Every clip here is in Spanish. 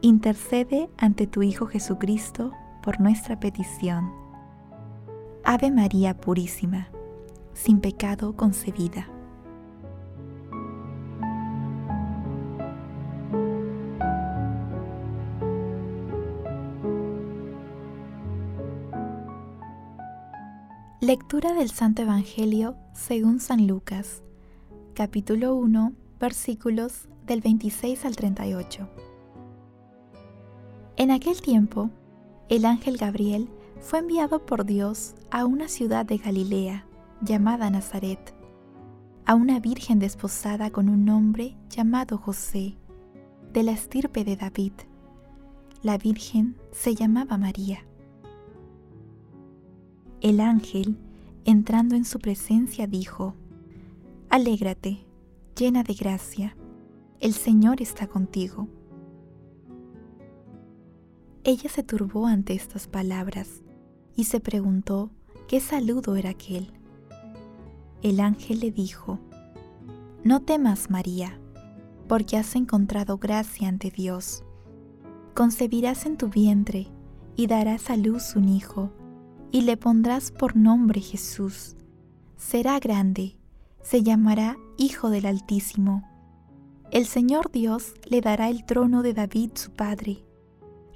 intercede ante tu Hijo Jesucristo por nuestra petición. Ave María Purísima, sin pecado concebida. Lectura del Santo Evangelio según San Lucas, capítulo 1, versículos del 26 al 38. En aquel tiempo, el ángel Gabriel fue enviado por Dios a una ciudad de Galilea llamada Nazaret, a una virgen desposada con un hombre llamado José, de la estirpe de David. La virgen se llamaba María. El ángel, entrando en su presencia, dijo, Alégrate, llena de gracia, el Señor está contigo. Ella se turbó ante estas palabras y se preguntó qué saludo era aquel. El ángel le dijo, No temas, María, porque has encontrado gracia ante Dios. Concebirás en tu vientre y darás a luz un hijo, y le pondrás por nombre Jesús. Será grande, se llamará Hijo del Altísimo. El Señor Dios le dará el trono de David su padre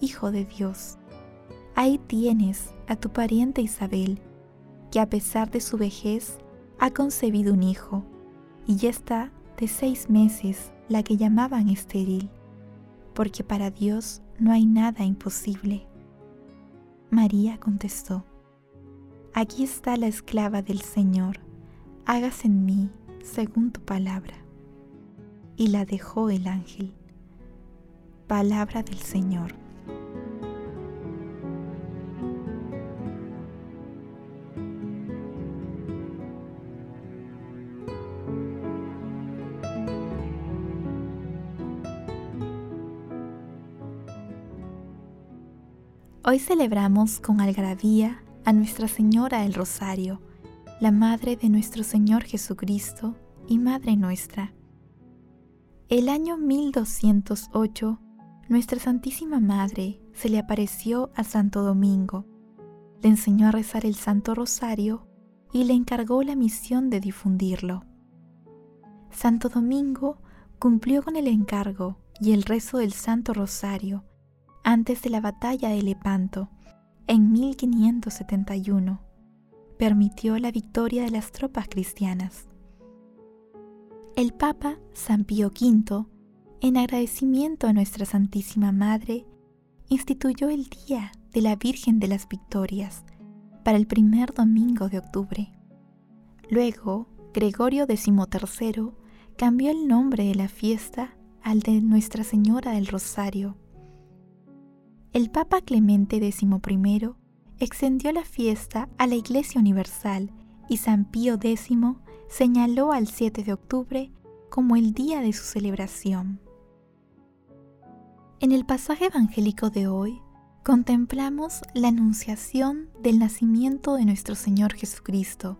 Hijo de Dios. Ahí tienes a tu pariente Isabel, que a pesar de su vejez ha concebido un hijo, y ya está de seis meses la que llamaban estéril, porque para Dios no hay nada imposible. María contestó, Aquí está la esclava del Señor, hágase en mí según tu palabra. Y la dejó el ángel. Palabra del Señor. Hoy celebramos con algarabía a Nuestra Señora del Rosario, la Madre de nuestro Señor Jesucristo y Madre nuestra. El año 1208, Nuestra Santísima Madre se le apareció a Santo Domingo, le enseñó a rezar el Santo Rosario y le encargó la misión de difundirlo. Santo Domingo cumplió con el encargo y el rezo del Santo Rosario antes de la batalla de Lepanto, en 1571, permitió la victoria de las tropas cristianas. El Papa San Pío V, en agradecimiento a nuestra Santísima Madre, instituyó el Día de la Virgen de las Victorias para el primer domingo de octubre. Luego, Gregorio XIII cambió el nombre de la fiesta al de Nuestra Señora del Rosario el Papa Clemente XI extendió la fiesta a la Iglesia Universal y San Pío X señaló al 7 de octubre como el día de su celebración. En el pasaje evangélico de hoy contemplamos la anunciación del nacimiento de nuestro Señor Jesucristo,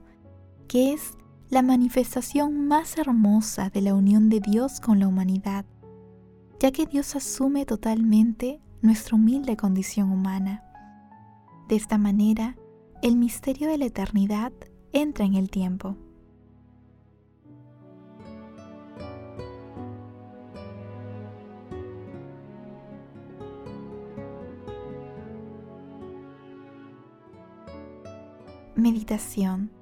que es la manifestación más hermosa de la unión de Dios con la humanidad, ya que Dios asume totalmente nuestra humilde condición humana. De esta manera, el misterio de la eternidad entra en el tiempo. Meditación.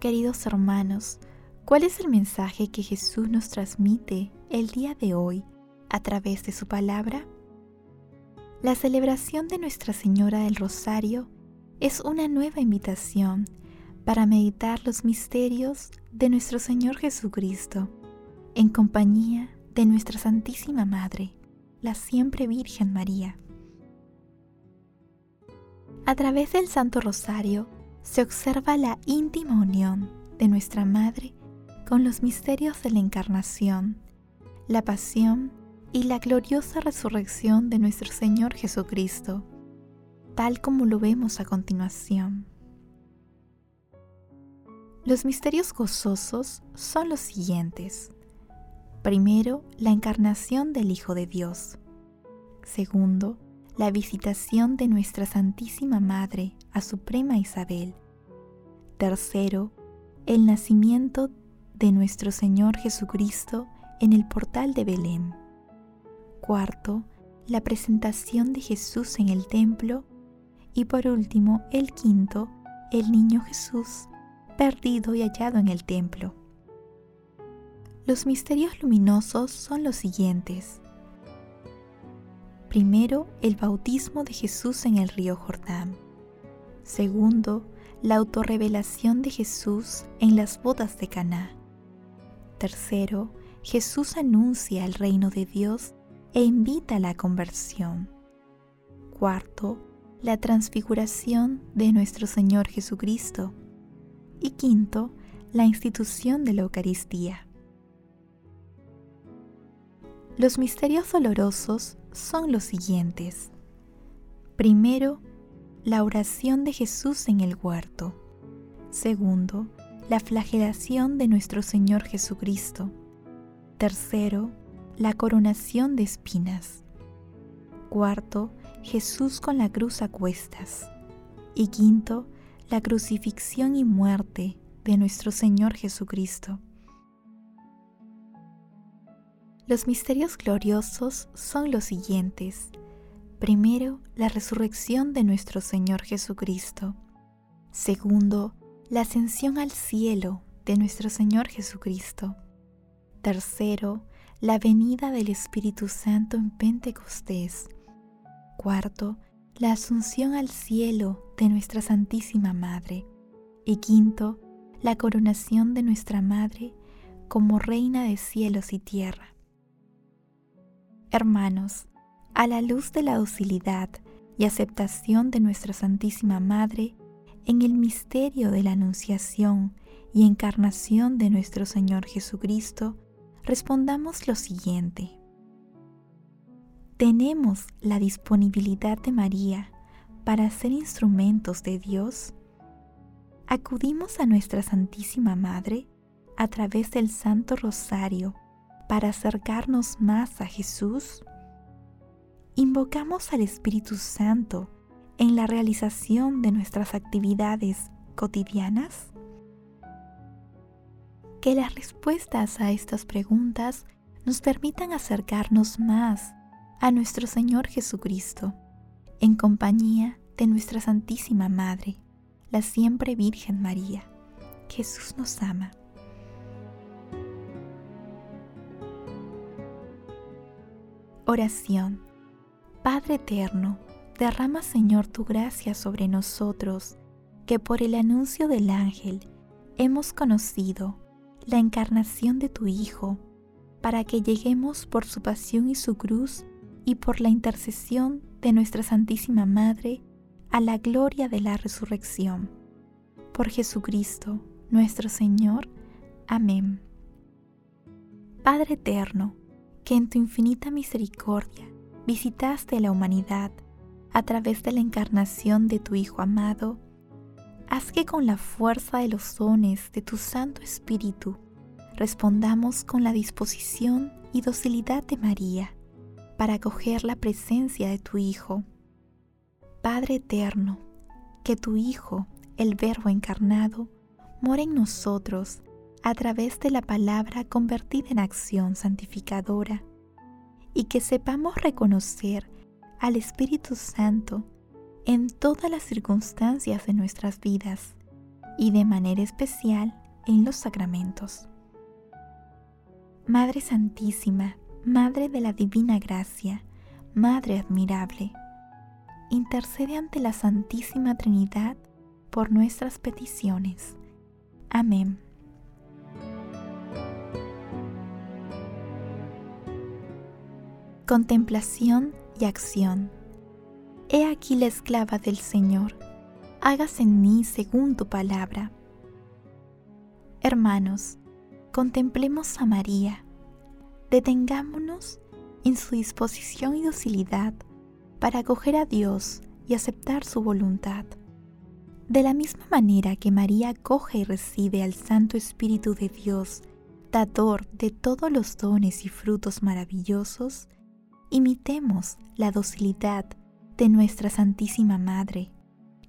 Queridos hermanos, ¿cuál es el mensaje que Jesús nos transmite el día de hoy a través de su palabra? La celebración de Nuestra Señora del Rosario es una nueva invitación para meditar los misterios de nuestro Señor Jesucristo en compañía de nuestra Santísima Madre, la siempre Virgen María. A través del Santo Rosario, se observa la íntima unión de nuestra Madre con los misterios de la Encarnación, la pasión y la gloriosa resurrección de nuestro Señor Jesucristo, tal como lo vemos a continuación. Los misterios gozosos son los siguientes. Primero, la encarnación del Hijo de Dios. Segundo, la visitación de nuestra Santísima Madre a Suprema Isabel. Tercero, el nacimiento de nuestro Señor Jesucristo en el portal de Belén. Cuarto, la presentación de Jesús en el templo. Y por último, el quinto, el niño Jesús, perdido y hallado en el templo. Los misterios luminosos son los siguientes. Primero, el bautismo de Jesús en el río Jordán. Segundo, la autorrevelación de Jesús en las bodas de Caná. Tercero, Jesús anuncia el reino de Dios e invita a la conversión. Cuarto, la transfiguración de nuestro Señor Jesucristo. Y quinto, la institución de la Eucaristía. Los misterios dolorosos son los siguientes. Primero, la oración de Jesús en el huerto. Segundo, la flagelación de nuestro Señor Jesucristo. Tercero, la coronación de espinas. Cuarto, Jesús con la cruz a cuestas. Y quinto, la crucifixión y muerte de nuestro Señor Jesucristo. Los misterios gloriosos son los siguientes. Primero, la resurrección de nuestro Señor Jesucristo. Segundo, la ascensión al cielo de nuestro Señor Jesucristo. Tercero, la venida del Espíritu Santo en Pentecostés. Cuarto, la asunción al cielo de nuestra Santísima Madre. Y quinto, la coronación de nuestra Madre como Reina de cielos y tierra. Hermanos, a la luz de la docilidad y aceptación de nuestra Santísima Madre, en el misterio de la Anunciación y encarnación de nuestro Señor Jesucristo, respondamos lo siguiente. ¿Tenemos la disponibilidad de María para ser instrumentos de Dios? ¿Acudimos a nuestra Santísima Madre a través del Santo Rosario para acercarnos más a Jesús? ¿Invocamos al Espíritu Santo en la realización de nuestras actividades cotidianas? Que las respuestas a estas preguntas nos permitan acercarnos más a nuestro Señor Jesucristo, en compañía de nuestra Santísima Madre, la siempre Virgen María. Jesús nos ama. Oración. Padre eterno, derrama Señor tu gracia sobre nosotros, que por el anuncio del ángel hemos conocido la encarnación de tu Hijo, para que lleguemos por su pasión y su cruz y por la intercesión de nuestra Santísima Madre a la gloria de la resurrección. Por Jesucristo, nuestro Señor. Amén. Padre eterno, que en tu infinita misericordia visitaste la humanidad a través de la encarnación de tu Hijo amado, haz que con la fuerza de los dones de tu Santo Espíritu respondamos con la disposición y docilidad de María para acoger la presencia de tu Hijo. Padre eterno, que tu Hijo, el Verbo encarnado, mora en nosotros a través de la palabra convertida en acción santificadora y que sepamos reconocer al Espíritu Santo en todas las circunstancias de nuestras vidas y de manera especial en los sacramentos. Madre Santísima, Madre de la Divina Gracia, Madre admirable, intercede ante la Santísima Trinidad por nuestras peticiones. Amén. Contemplación y acción. He aquí la esclava del Señor, hágase en mí según tu palabra. Hermanos, contemplemos a María, detengámonos en su disposición y docilidad para acoger a Dios y aceptar su voluntad. De la misma manera que María acoge y recibe al Santo Espíritu de Dios, dador de todos los dones y frutos maravillosos, imitemos la docilidad de nuestra Santísima Madre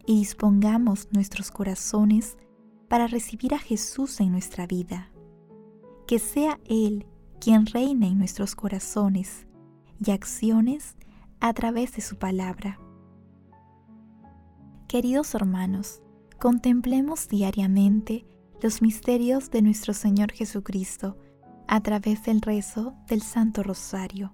y dispongamos nuestros corazones para recibir a Jesús en nuestra vida. Que sea Él quien reine en nuestros corazones y acciones a través de su palabra. Queridos hermanos, contemplemos diariamente los misterios de nuestro Señor Jesucristo a través del rezo del Santo Rosario,